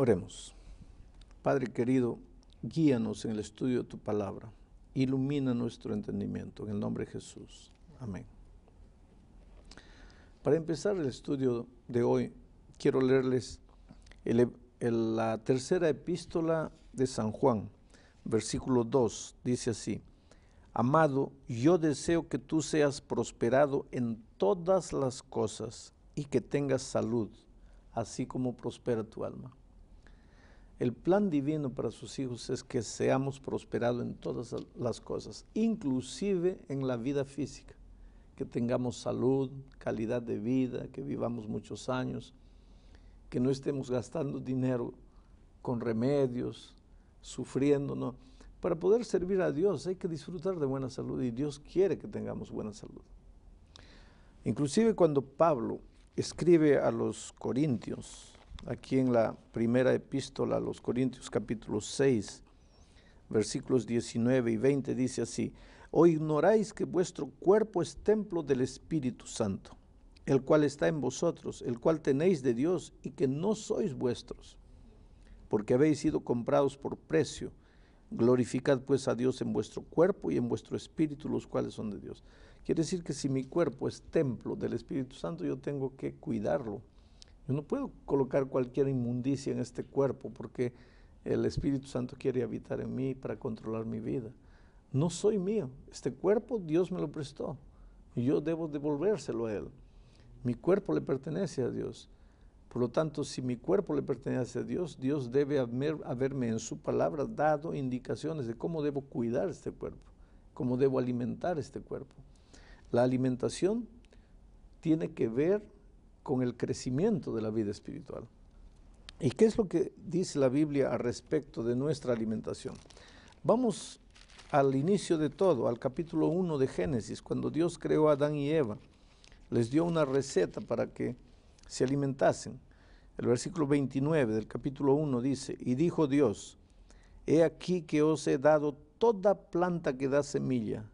Oremos. Padre querido, guíanos en el estudio de tu palabra. Ilumina nuestro entendimiento. En el nombre de Jesús. Amén. Para empezar el estudio de hoy, quiero leerles la tercera epístola de San Juan, versículo 2. Dice así, Amado, yo deseo que tú seas prosperado en todas las cosas y que tengas salud, así como prospera tu alma. El plan divino para sus hijos es que seamos prosperados en todas las cosas, inclusive en la vida física, que tengamos salud, calidad de vida, que vivamos muchos años, que no estemos gastando dinero con remedios, sufriendo, no. Para poder servir a Dios hay que disfrutar de buena salud y Dios quiere que tengamos buena salud. Inclusive cuando Pablo escribe a los Corintios, aquí en la primera epístola a los Corintios capítulo 6, versículos 19 y 20 dice así, o ignoráis que vuestro cuerpo es templo del Espíritu Santo, el cual está en vosotros, el cual tenéis de Dios y que no sois vuestros, porque habéis sido comprados por precio. Glorificad pues a Dios en vuestro cuerpo y en vuestro espíritu, los cuales son de Dios. Quiere decir que si mi cuerpo es templo del Espíritu Santo, yo tengo que cuidarlo yo no puedo colocar cualquier inmundicia en este cuerpo porque el Espíritu Santo quiere habitar en mí para controlar mi vida. No soy mío. Este cuerpo Dios me lo prestó y yo debo devolvérselo a Él. Mi cuerpo le pertenece a Dios. Por lo tanto, si mi cuerpo le pertenece a Dios, Dios debe haberme en su palabra dado indicaciones de cómo debo cuidar este cuerpo, cómo debo alimentar este cuerpo. La alimentación tiene que ver con el crecimiento de la vida espiritual. ¿Y qué es lo que dice la Biblia al respecto de nuestra alimentación? Vamos al inicio de todo, al capítulo 1 de Génesis, cuando Dios creó a Adán y Eva. Les dio una receta para que se alimentasen. El versículo 29 del capítulo 1 dice, y dijo Dios, he aquí que os he dado toda planta que da semilla,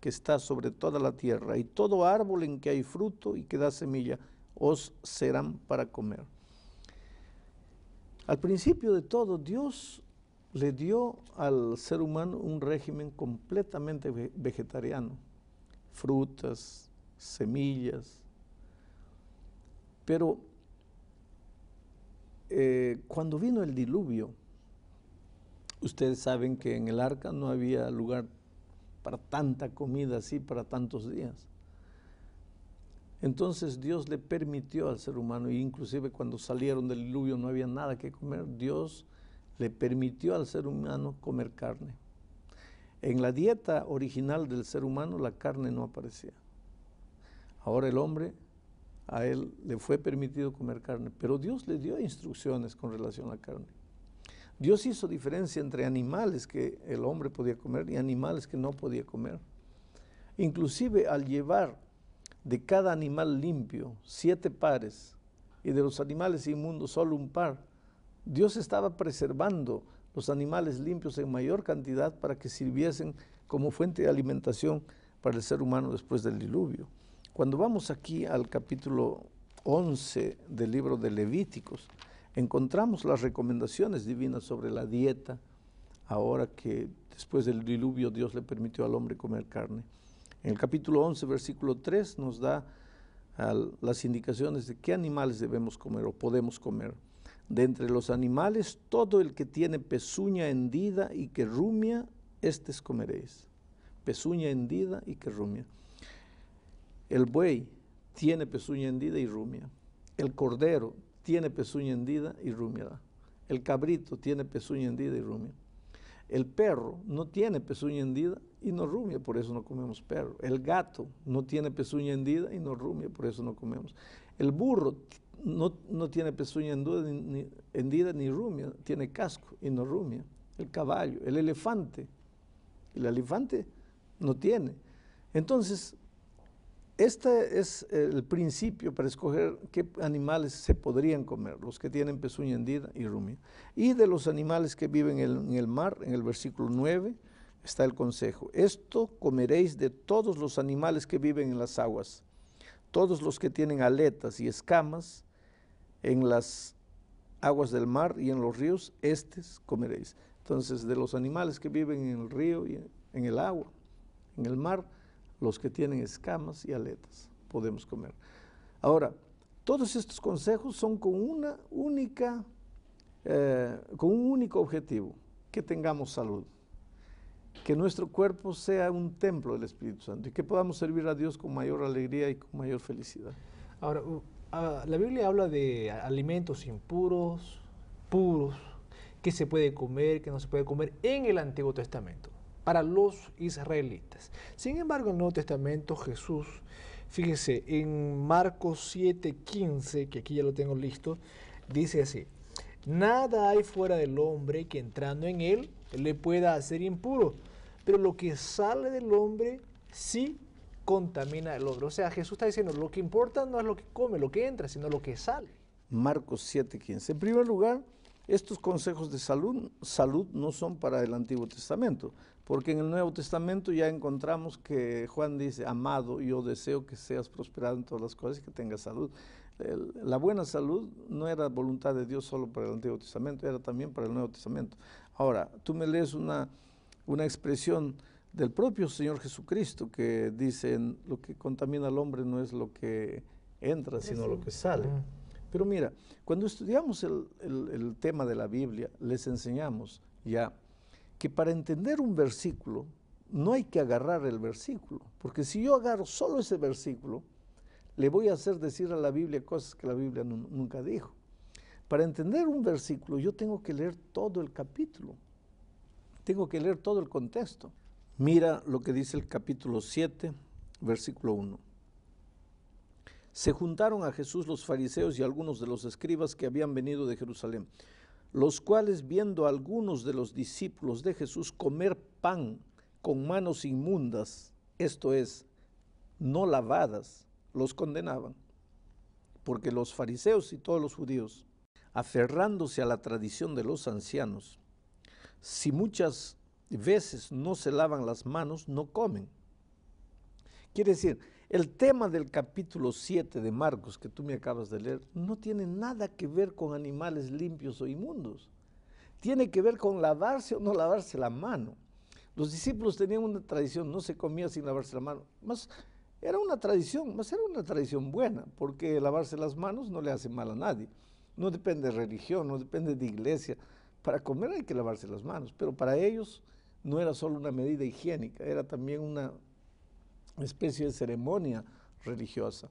que está sobre toda la tierra, y todo árbol en que hay fruto y que da semilla, os serán para comer. Al principio de todo, Dios le dio al ser humano un régimen completamente vegetariano, frutas, semillas, pero eh, cuando vino el diluvio, ustedes saben que en el arca no había lugar para tanta comida así para tantos días. Entonces Dios le permitió al ser humano, e inclusive cuando salieron del diluvio no había nada que comer, Dios le permitió al ser humano comer carne. En la dieta original del ser humano la carne no aparecía. Ahora el hombre, a él le fue permitido comer carne, pero Dios le dio instrucciones con relación a la carne. Dios hizo diferencia entre animales que el hombre podía comer y animales que no podía comer. Inclusive al llevar de cada animal limpio, siete pares, y de los animales inmundos solo un par. Dios estaba preservando los animales limpios en mayor cantidad para que sirviesen como fuente de alimentación para el ser humano después del diluvio. Cuando vamos aquí al capítulo 11 del libro de Levíticos, encontramos las recomendaciones divinas sobre la dieta, ahora que después del diluvio Dios le permitió al hombre comer carne. En el capítulo 11, versículo 3 nos da las indicaciones de qué animales debemos comer o podemos comer. De entre los animales, todo el que tiene pezuña hendida y que rumia, estes comeréis. Pezuña hendida y que rumia. El buey tiene pezuña hendida y rumia. El cordero tiene pezuña hendida y rumia. El cabrito tiene pezuña hendida y rumia. El perro no tiene pezuña hendida y no rumia, por eso no comemos perro. El gato no tiene pezuña hendida y no rumia, por eso no comemos. El burro no, tiene pezuña hendida ni, rumia, tiene casco y no rumia. El caballo, el elefante, el elefante no tiene. Entonces, este es el principio para escoger qué animales se podrían comer, los que tienen pezuña hendida y rumia. Y de los animales que viven en el, mar, en el versículo 9, está el consejo. Esto comeréis de todos los animales que viven en las aguas, todos los que tienen aletas y escamas en las aguas del mar y en los ríos, estes comeréis. Entonces, de los animales que viven en el río y en el agua, en el mar, los que tienen escamas y aletas, podemos comer. Ahora, todos estos consejos son con una única, eh, con un único objetivo, que tengamos salud, que nuestro cuerpo sea un templo del Espíritu Santo y que podamos servir a Dios con mayor alegría y con mayor felicidad. Ahora, ah, la Biblia habla de alimentos impuros, puros, que se puede comer, que no se puede comer en el Antiguo Testamento, para los israelitas. Sin embargo, en el Nuevo Testamento Jesús, fíjese, en Marcos 7:15, que aquí ya lo tengo listo, dice así, nada hay fuera del hombre que entrando en él le pueda hacer impuro, pero lo que sale del hombre sí contamina el hombre. O sea, Jesús está diciendo, lo que importa no es lo que come, lo que entra, sino lo que sale. Marcos 7:15. En primer lugar, estos consejos de salud, salud no son para el Antiguo Testamento, porque en el Nuevo Testamento ya encontramos que Juan dice, amado, yo deseo que seas prosperado en todas las cosas y que tengas salud. la buena salud no era voluntad de Dios solo para el Antiguo Testamento, era también para el Nuevo Testamento. Ahora, tú me lees una, una expresión del propio Señor Jesucristo que dice, lo que contamina al hombre no es lo que entra, sino lo que sale. Pero mira, cuando estudiamos el, tema de la Biblia, les enseñamos ya que para entender un versículo no hay que agarrar el versículo, porque si yo agarro solo ese versículo, le voy a hacer decir a la Biblia cosas que la Biblia nunca dijo. Para entender un versículo yo tengo que leer todo el capítulo, tengo que leer todo el contexto. Mira lo que dice el capítulo 7, versículo 1 se juntaron a Jesús los fariseos y algunos de los escribas que habían venido de Jerusalén, los cuales viendo a algunos de los discípulos de Jesús comer pan con manos inmundas, esto es, no lavadas, los condenaban, porque los fariseos y todos los judíos, aferrándose a la tradición de los ancianos, si muchas veces no se lavan las manos, no comen. Quiere decir, el tema del capítulo 7 de Marcos que tú me acabas de leer no tiene nada que ver con animales limpios o inmundos. Tiene que ver con lavarse o no lavarse la mano. Los discípulos tenían una tradición, no se comía sin lavarse la mano. Más era una tradición, más era una tradición buena, porque lavarse las manos no le hace mal a nadie. No depende de religión, no depende de iglesia. Para comer hay que lavarse las manos, pero para ellos no era solo una medida higiénica, era también una especie de ceremonia religiosa.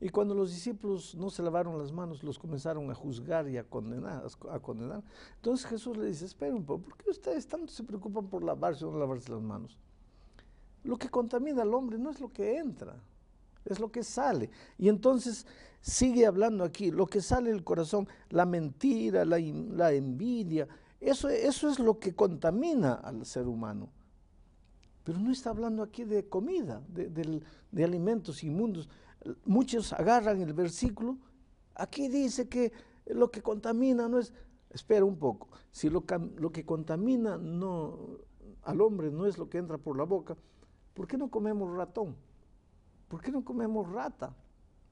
Y cuando los discípulos no se lavaron las manos, los comenzaron a juzgar y a condenar. A condenar. Entonces Jesús le dice, esperen un poco, ¿por qué ustedes tanto se preocupan por lavarse o no lavarse las manos? Lo que contamina al hombre no es lo que entra, es lo que sale. Y entonces sigue hablando aquí, lo que sale del corazón, la mentira, la, la envidia, eso, eso es lo que contamina al ser humano. Pero no está hablando aquí de comida, de, alimentos inmundos. Muchos agarran el versículo, aquí dice que lo que contamina no es, espera un poco, si lo, que contamina no, al hombre no es lo que entra por la boca, ¿por qué no comemos ratón? ¿Por qué no comemos rata?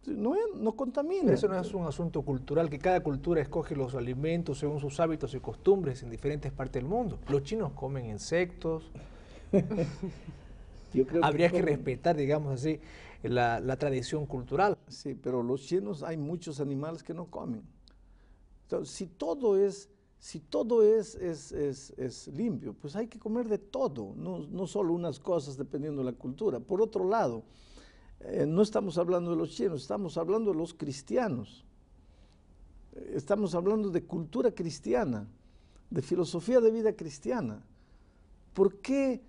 No, no, contamina. Eso no es un asunto cultural, que cada cultura escoge los alimentos según sus hábitos y costumbres en diferentes partes del mundo. Los chinos comen insectos, Habría que, respetar, digamos así, la, tradición cultural. Sí, pero los chinos hay muchos animales que no comen. Entonces, si todo es, si todo es, es, limpio, pues hay que comer de todo, no, no, solo unas cosas dependiendo de la cultura. Por otro lado, eh, no estamos hablando de los chinos, estamos hablando de los cristianos. Estamos hablando de cultura cristiana, de filosofía de vida cristiana. ¿Por qué?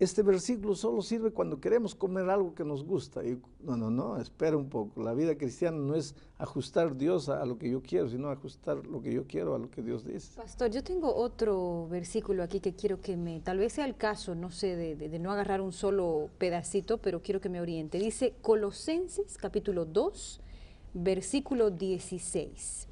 Este versículo solo sirve cuando queremos comer algo que nos gusta. No, no, no, espera un poco. La vida cristiana no es ajustar Dios a, lo que yo quiero, sino ajustar lo que yo quiero a lo que Dios dice. Pastor, yo tengo otro versículo aquí que quiero que me, tal vez sea el caso, no sé, de, de no agarrar un solo pedacito, pero quiero que me oriente. Dice Colosenses capítulo 2, versículo 16.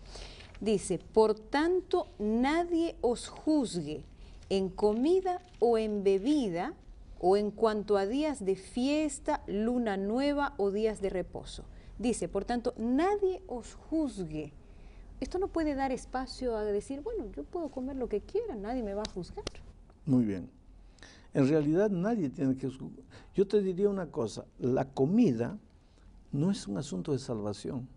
Dice, por tanto, nadie os juzgue en comida o en bebida, o en cuanto a días de fiesta, luna nueva o días de reposo. Dice, por tanto, nadie os juzgue esto no puede dar espacio a decir, bueno, yo puedo comer lo que quiera, nadie me va a juzgar. Muy bien. En realidad nadie tiene que... Yo te diría una cosa, la comida no es un asunto de salvación.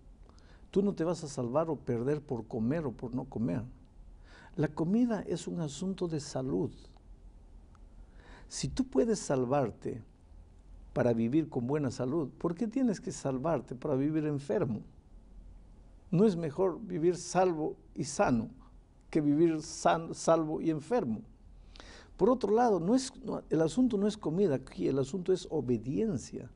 Tú no te vas a salvar o perder por comer o por no comer. La comida es un asunto de salud. Si tú puedes salvarte para vivir con buena salud, ¿por qué tienes que salvarte para vivir enfermo? ¿No es mejor vivir salvo y sano que vivir salvo y enfermo? Por otro lado, no es, el asunto no es comida aquí, el asunto es obediencia.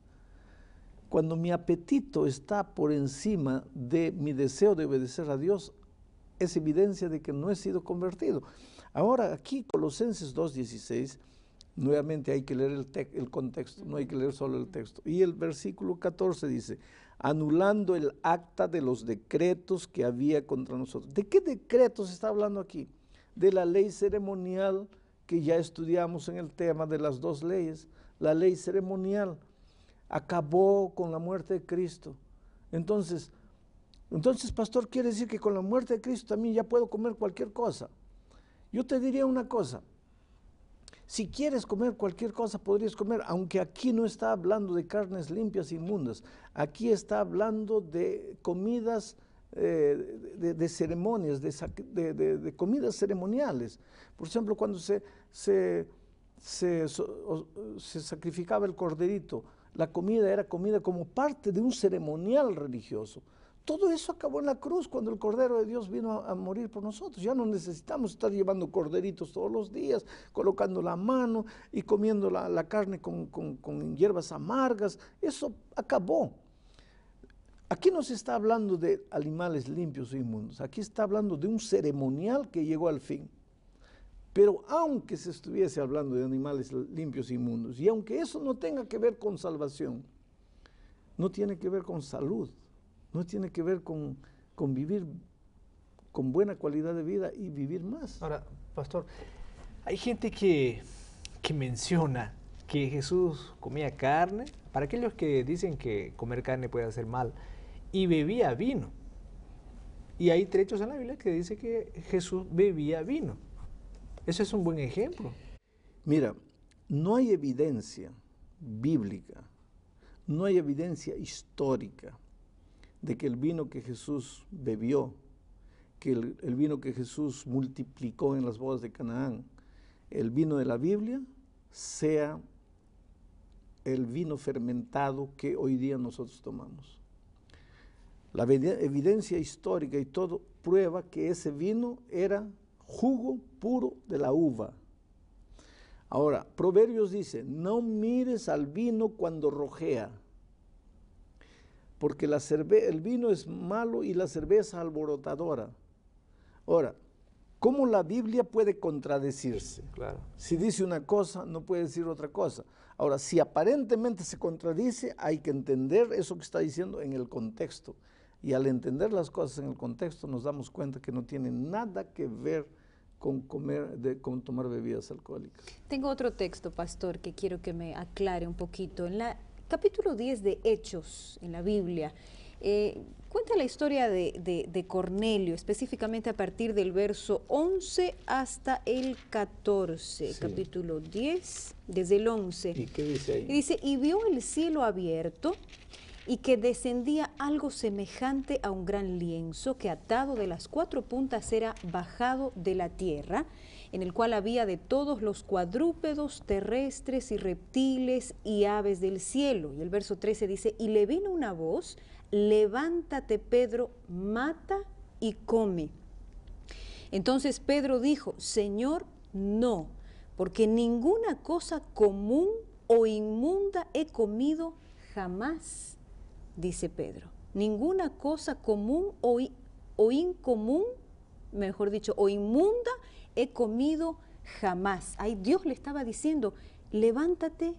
Cuando mi apetito está por encima de mi deseo de obedecer a Dios, es evidencia de que no he sido convertido. Ahora, aquí Colosenses 2.16, nuevamente hay que leer el, contexto, no hay que leer solo el texto. Y el versículo 14 dice, anulando el acta de los decretos que había contra nosotros. ¿De qué decretos está hablando aquí? De la ley ceremonial que ya estudiamos en el tema de las dos leyes, la ley ceremonial acabó con la muerte de Cristo. Entonces, entonces, pastor, quiere decir que con la muerte de Cristo también ya puedo comer cualquier cosa. Yo te diría una cosa, si quieres comer cualquier cosa, podrías comer, aunque aquí no está hablando de carnes limpias, inmundas, aquí está hablando de comidas eh, de, ceremonias, de, comidas ceremoniales. Por ejemplo, cuando se, sacrificaba el corderito, la comida era comida como parte de un ceremonial religioso. Todo eso acabó en la cruz cuando el Cordero de Dios vino a, morir por nosotros. Ya no necesitamos estar llevando corderitos todos los días, colocando la mano y comiendo la, carne con, con hierbas amargas. Eso acabó. Aquí no se está hablando de animales limpios o inmundos, aquí está hablando de un ceremonial que llegó al fin. Pero aunque se estuviese hablando de animales limpios e inmundos, y aunque eso no tenga que ver con salvación, no tiene que ver con salud, no tiene que ver con, con vivir con buena calidad de vida y vivir más. Ahora, pastor, hay gente que, que menciona que Jesús comía carne, para aquellos que dicen que comer carne puede hacer mal, y bebía vino. Y hay trechos en la Biblia que dice que Jesús bebía vino. Ese es un buen ejemplo. Mira, no hay evidencia bíblica, no hay evidencia histórica de que el vino que Jesús bebió, que el, vino que Jesús multiplicó en las bodas de Canaán, el vino de la Biblia, sea el vino fermentado que hoy día nosotros tomamos. La evidencia histórica y todo prueba que ese vino era jugo puro de la uva. Ahora, Proverbios dice, no mires al vino cuando rojea, porque la el vino es malo y la cerveza alborotadora. Ahora, ¿cómo la Biblia puede contradecirse? Claro. Si dice una cosa, no puede decir otra cosa. Ahora, si aparentemente se contradice, hay que entender eso que está diciendo en el contexto. Y al entender las cosas en el contexto nos damos cuenta que no tiene nada que ver con comer, de, con tomar bebidas alcohólicas. Tengo otro texto, pastor, que quiero que me aclare un poquito. En la capítulo 10 de Hechos, en la Biblia, eh, cuenta la historia de, Cornelio, específicamente a partir del verso 11 hasta el 14, capítulo 10, desde el 11. ¿Y qué dice ahí? Y dice, y vio el cielo abierto y que descendía algo semejante a un gran lienzo que atado de las cuatro puntas era bajado de la tierra, en el cual había de todos los cuadrúpedos terrestres y reptiles y aves del cielo. Y el verso 13 dice, y le vino una voz, levántate Pedro, mata y come. Entonces Pedro dijo, Señor, no, porque ninguna cosa común o inmunda he comido jamás dice Pedro. Ninguna cosa común o, o incomún, mejor dicho, o inmunda he comido jamás. Ahí Dios le estaba diciendo, levántate,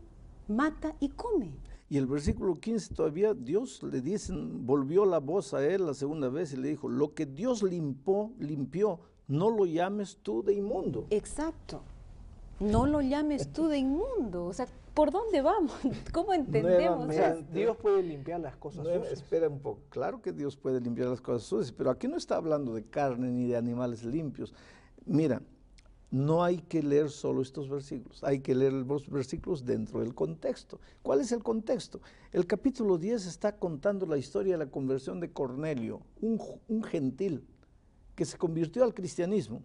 mata y come. Y el versículo 15 todavía Dios le dice, volvió la voz a él la segunda vez y le dijo, lo que Dios limpió, limpió, no lo llames tú de inmundo. Exacto. No lo llames tú de inmundo. O sea, ¿por dónde vamos? ¿Cómo entendemos? O sea. Dios puede limpiar las cosas sucias. espera un poco. Claro que Dios puede limpiar las cosas sucias, pero aquí no está hablando de carne ni de animales limpios. Mira, no hay que leer solo estos versículos, hay que leer los versículos dentro del contexto. ¿Cuál es el contexto? El capítulo 10 está contando la historia de la conversión de Cornelio, un, gentil que se convirtió al cristianismo.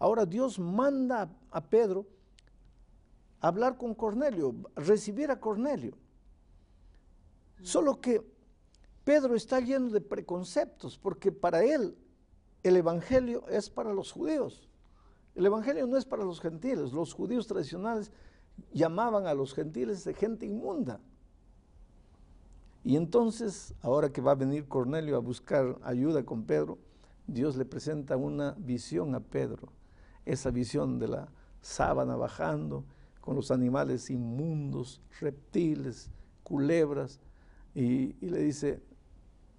Ahora Dios manda a- a Pedro a hablar con Cornelio, recibir a Cornelio. Solo que Pedro está lleno de preconceptos, porque para él el Evangelio es para los judíos. El Evangelio no es para los gentiles. Los judíos tradicionales llamaban a los gentiles de gente inmunda. Y entonces, ahora que va a venir Cornelio a buscar ayuda con Pedro, Dios le presenta una visión a Pedro. Esa visión de la sábana bajando con los animales inmundos, reptiles, culebras, y, y le dice,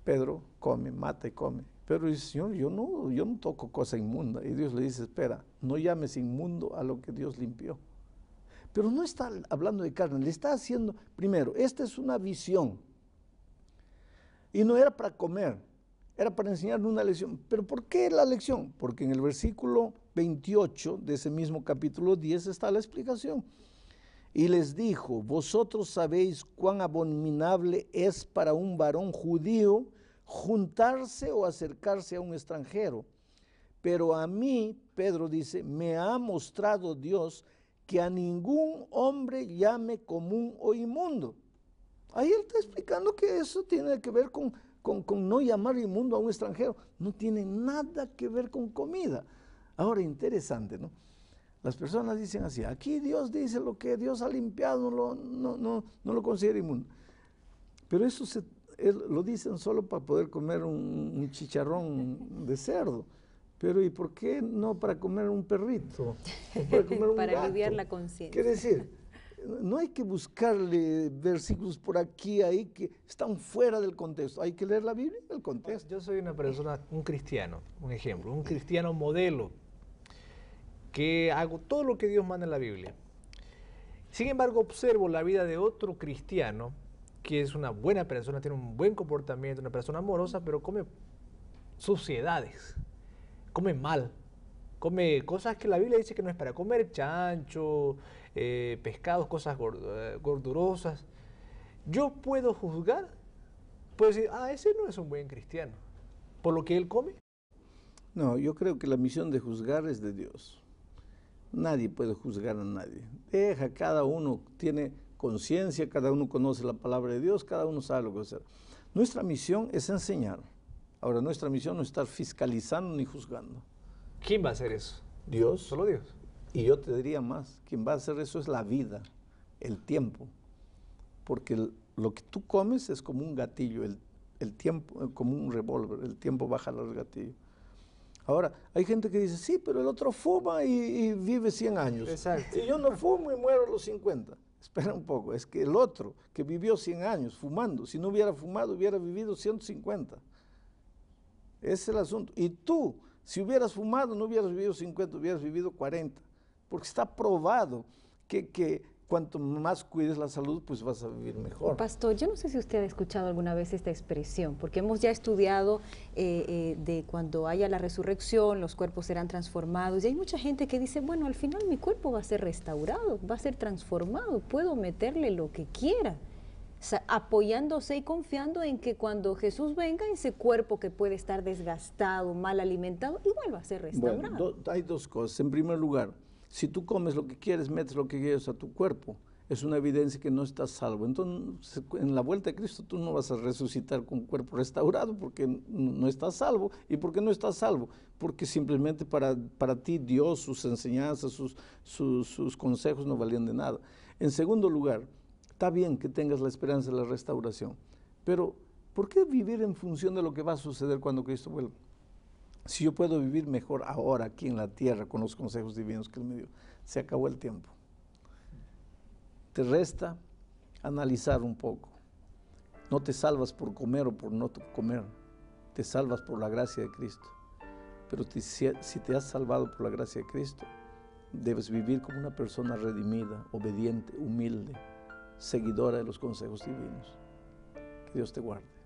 Pedro, come, mata y come. Pedro dice, Señor, yo no, yo no toco cosa inmunda. Y Dios le dice, espera, no llames inmundo a lo que Dios limpió. Pero no está hablando de carne, le está haciendo, primero, esta es una visión. Y no era para comer, era para enseñarle una lección. ¿Pero por qué la lección? Porque en el versículo 28 de ese mismo capítulo 10 está la explicación. Y les dijo, vosotros sabéis cuán abominable es para un varón judío juntarse o acercarse a un extranjero. Pero a mí, Pedro dice, me ha mostrado Dios que a ningún hombre llame común o inmundo. Ahí él está explicando que eso tiene que ver con, con, no llamar inmundo a un extranjero. No tiene nada que ver con comida. Ahora, interesante, ¿no? Las personas dicen así, aquí Dios dice lo que Dios ha limpiado, no no, no, no lo considera inmundo. Pero eso se, lo dicen solo para poder comer un, un chicharrón de cerdo. Pero ¿y por qué no para comer un perrito? Para comer un Para aliviar la conciencia. Quiere decir, no hay que buscarle versículos por aquí, ahí, que están fuera del contexto. Hay que leer la Biblia en el contexto. Yo soy una persona, un cristiano, un ejemplo, un cristiano modelo, que hago todo lo que Dios manda en la Biblia. Sin embargo, observo la vida de otro cristiano que es una buena persona, tiene un buen comportamiento, una persona amorosa, pero come suciedades, come mal, come cosas que la Biblia dice que no es para comer, chancho, eh, pescados, cosas eh, gordurosas. Yo puedo juzgar, puedo decir, ah, ese no es un buen cristiano, por lo que él come. No, yo creo que la misión de juzgar es de Dios. Nadie puede juzgar a nadie. Deja, cada uno tiene conciencia, cada uno conoce la palabra de Dios, cada uno sabe lo que hacer. Nuestra misión es enseñar. Ahora, nuestra misión no es estar fiscalizando ni juzgando. ¿Quién va a hacer eso? Dios. Solo Dios. Y yo te diría más, quien va a hacer eso es la vida, el tiempo. Porque el- lo que tú comes es como un gatillo, el, el tiempo, eh, como un revólver, el tiempo baja al gatillo. Ahora, hay gente que dice, sí, pero el otro fuma y, y vive 100 años. Exacto. Y yo no fumo y muero a los 50. Espera un poco, es que el otro que vivió 100 años fumando, si no hubiera fumado, hubiera vivido 150. Ese es el asunto. Y tú, si hubieras fumado, no hubieras vivido 50, hubieras vivido 40. Porque está probado que, que cuanto más cuides la salud, pues vas a vivir mejor. Pastor, yo no sé si usted ha escuchado alguna vez esta expresión, porque hemos ya estudiado eh, eh, de cuando haya la resurrección, los cuerpos serán transformados, y hay mucha gente que dice, bueno, al final mi cuerpo va a ser restaurado, va a ser transformado, puedo meterle lo que quiera, apoyándose y confiando en que cuando Jesús venga, ese cuerpo que puede estar desgastado, mal alimentado, igual va a ser restaurado. Bueno, do- hay dos cosas. En primer lugar, si tú comes lo que quieres, metes lo que quieres a tu cuerpo, es una evidencia que no estás salvo. Entonces, en la vuelta de Cristo tú no vas a resucitar con cuerpo restaurado porque no estás salvo. ¿Y por qué no estás salvo? Porque simplemente para, para ti Dios, sus enseñanzas, sus, sus, sus consejos no valían de nada. En segundo lugar, está bien que tengas la esperanza de la restauración, pero ¿por qué vivir en función de lo que va a suceder cuando Cristo vuelva? Si yo puedo vivir mejor ahora aquí en la tierra con los consejos divinos que Él me dio, se acabó el tiempo. Te resta analizar un poco. No te salvas por comer o por no comer, te salvas por la gracia de Cristo. Pero si, si te has salvado por la gracia de Cristo, Debes vivir como una persona redimida, obediente, humilde, seguidora de los consejos divinos. Que Dios te guarde.